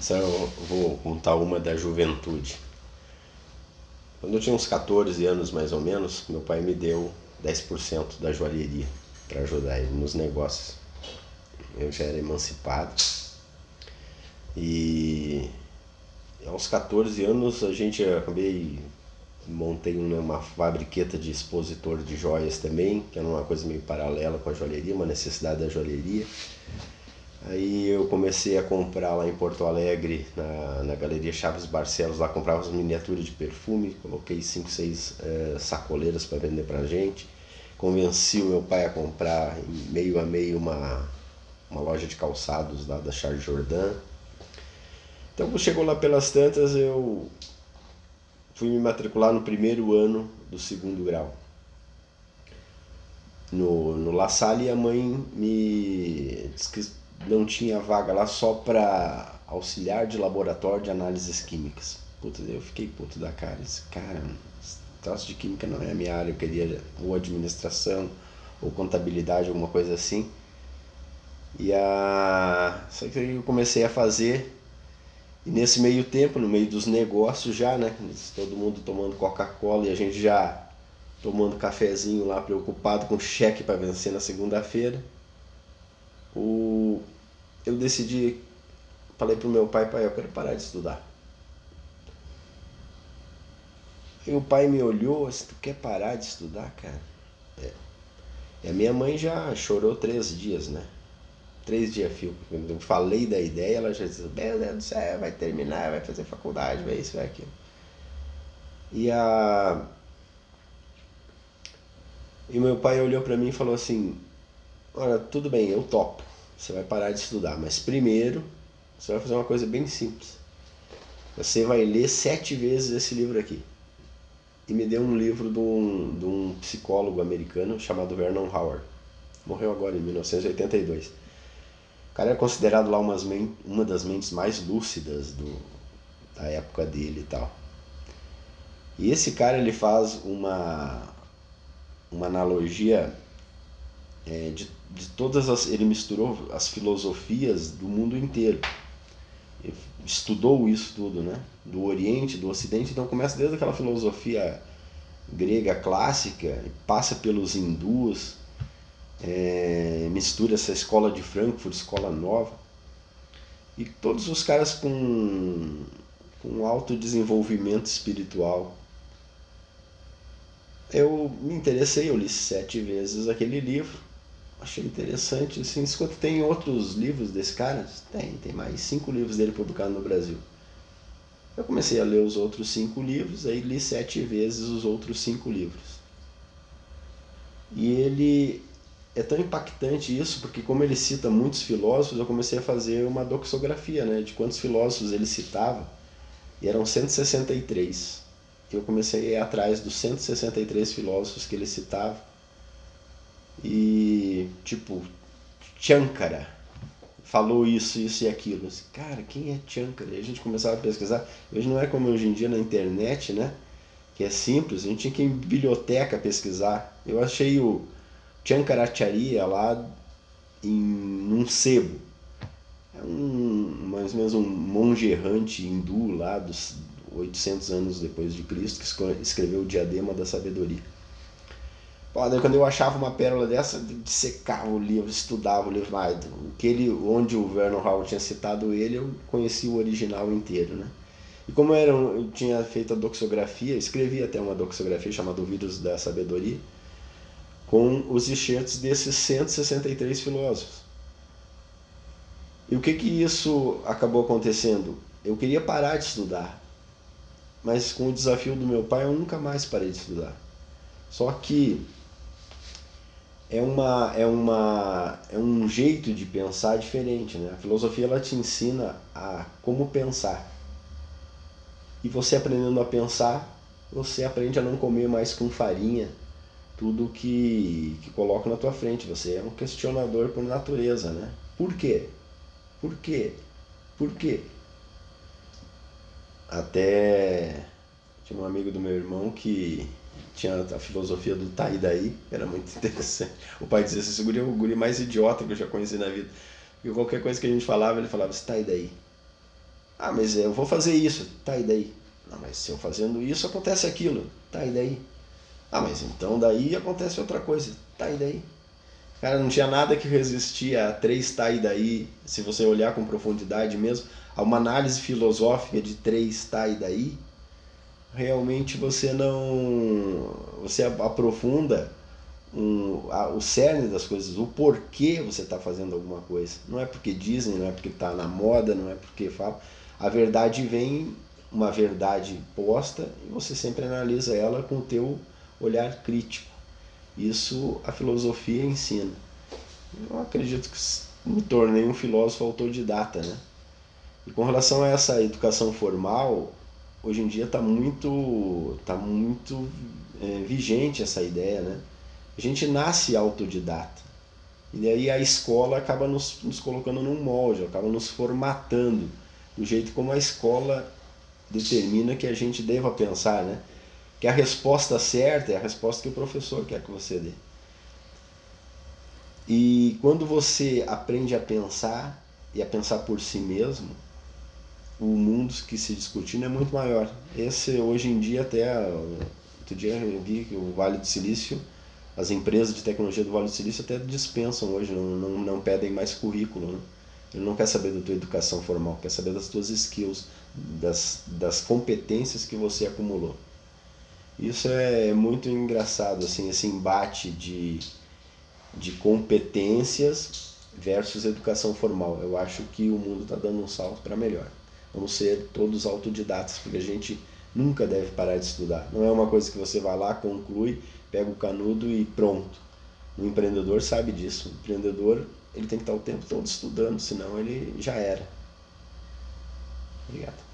Só eu vou contar uma da juventude. Quando eu tinha uns 14 anos mais ou menos, meu pai me deu 10% da joalheria para ajudar ele nos negócios. Eu já era emancipado. E aos 14 anos a gente acabei montei uma fabriqueta de expositor de joias também, que era uma coisa meio paralela com a joalheria, uma necessidade da joalheria. Aí eu comecei a comprar lá em Porto Alegre, na, na Galeria Chaves Barcelos, lá comprava as miniaturas de perfume, coloquei 5, 6 é, sacoleiras para vender pra gente. Convenci o meu pai a comprar meio a meio uma, uma loja de calçados lá da Charles Jordan. Então chegou lá pelas tantas eu fui me matricular no primeiro ano do segundo grau. No, no La Salle a mãe me disse que não tinha vaga lá só para auxiliar de laboratório de análises químicas. Puta, eu fiquei puto da cara. Esse cara, traço de química não é a minha área, eu queria ou administração ou contabilidade, alguma coisa assim. E a. Só que eu comecei a fazer, e nesse meio tempo, no meio dos negócios já, né? Todo mundo tomando Coca-Cola e a gente já tomando cafezinho lá, preocupado com cheque para vencer na segunda-feira o, eu decidi, falei pro meu pai, pai, eu quero parar de estudar. E o pai me olhou, assim, tu quer parar de estudar, cara? É. E a minha mãe já chorou três dias, né? Três dias fio. Quando eu falei da ideia, ela já disse, meu Deus do céu, vai terminar, vai fazer faculdade, vai isso, vai aquilo. E a... E meu pai olhou para mim e falou assim, Olha, tudo bem, eu topo. Você vai parar de estudar, mas primeiro você vai fazer uma coisa bem simples. Você vai ler sete vezes esse livro aqui. E me deu um livro de um, de um psicólogo americano chamado Vernon Howard. Morreu agora em 1982. O cara é considerado lá umas, uma das mentes mais lúcidas do, da época dele e tal. E esse cara ele faz uma, uma analogia é, de, de todas as. Ele misturou as filosofias do mundo inteiro. Ele estudou isso tudo, né? Do Oriente, do Ocidente. Então começa desde aquela filosofia grega clássica, passa pelos hindus, é, mistura essa escola de Frankfurt, escola nova. E todos os caras com, com alto desenvolvimento espiritual. Eu me interessei, eu li sete vezes aquele livro achei interessante. Assim, enquanto tem outros livros desse cara, tem, tem mais cinco livros dele publicados no Brasil. Eu comecei a ler os outros cinco livros, aí li sete vezes os outros cinco livros. E ele é tão impactante isso, porque como ele cita muitos filósofos, eu comecei a fazer uma doxografia, né, de quantos filósofos ele citava, e eram 163. Eu comecei a ir atrás dos 163 filósofos que ele citava, e, tipo, Chankara falou isso, isso e aquilo. Assim, cara, quem é Chankara? E a gente começava a pesquisar. Hoje não é como hoje em dia na internet, né? Que é simples, a gente tinha que ir em biblioteca pesquisar. Eu achei o Chankaracharya lá em um sebo. É um, mais ou menos um monge errante hindu lá dos 800 anos depois de Cristo que escreveu o Diadema da Sabedoria. Quando eu achava uma pérola dessa, secava o livro, estudava o livro, mas que ele, onde o Vernon Howard tinha citado ele, eu conheci o original inteiro, né? E como era, eu tinha feito a doxografia, escrevi até uma doxografia chamada O Vírus da Sabedoria, com os enxertos desses 163 filósofos. E o que que isso acabou acontecendo? Eu queria parar de estudar, mas com o desafio do meu pai eu nunca mais parei de estudar. Só que é uma é uma é um jeito de pensar diferente, né? A filosofia ela te ensina a como pensar. E você aprendendo a pensar, você aprende a não comer mais com farinha tudo que que coloca na tua frente. Você é um questionador por natureza, né? Por quê? Por quê? Por quê? Até tinha um amigo do meu irmão que tinha a filosofia do tá e daí, era muito interessante. O pai dizia esse guri é o guri mais idiota que eu já conheci na vida. E qualquer coisa que a gente falava, ele falava, tá e daí? Ah, mas eu vou fazer isso. Tá, e daí? Não, mas se eu fazendo isso acontece aquilo. Tá, e daí? Ah, mas então daí acontece outra coisa. Tá, e daí? Cara, não tinha nada que resistia a três tá e daí, se você olhar com profundidade mesmo, a uma análise filosófica de três tá e daí, realmente você não. Você aprofunda um, a, o cerne das coisas, o porquê você está fazendo alguma coisa. Não é porque dizem, não é porque está na moda, não é porque fala. A verdade vem, uma verdade posta, e você sempre analisa ela com o teu olhar crítico. Isso a filosofia ensina. Eu acredito que me tornei um filósofo autodidata, né? E com relação a essa educação formal, hoje em dia está muito, tá muito é, vigente essa ideia, né? A gente nasce autodidata. E daí a escola acaba nos, nos colocando num molde, acaba nos formatando do jeito como a escola determina que a gente deva pensar, né? Que a resposta certa é a resposta que o professor quer que você dê. E quando você aprende a pensar e a pensar por si mesmo, o mundo que se discutindo é muito maior. Esse hoje em dia até outro dia eu vi que o Vale do Silício, as empresas de tecnologia do Vale do Silício até dispensam hoje, não, não, não pedem mais currículo. Né? Ele não quer saber da tua educação formal, quer saber das tuas skills, das, das competências que você acumulou. Isso é muito engraçado, assim, esse embate de, de competências versus educação formal. Eu acho que o mundo está dando um salto para melhor. Vamos ser todos autodidatas, porque a gente nunca deve parar de estudar. Não é uma coisa que você vai lá, conclui, pega o canudo e pronto. O empreendedor sabe disso. O empreendedor ele tem que estar o tempo todo estudando, senão ele já era. Obrigado.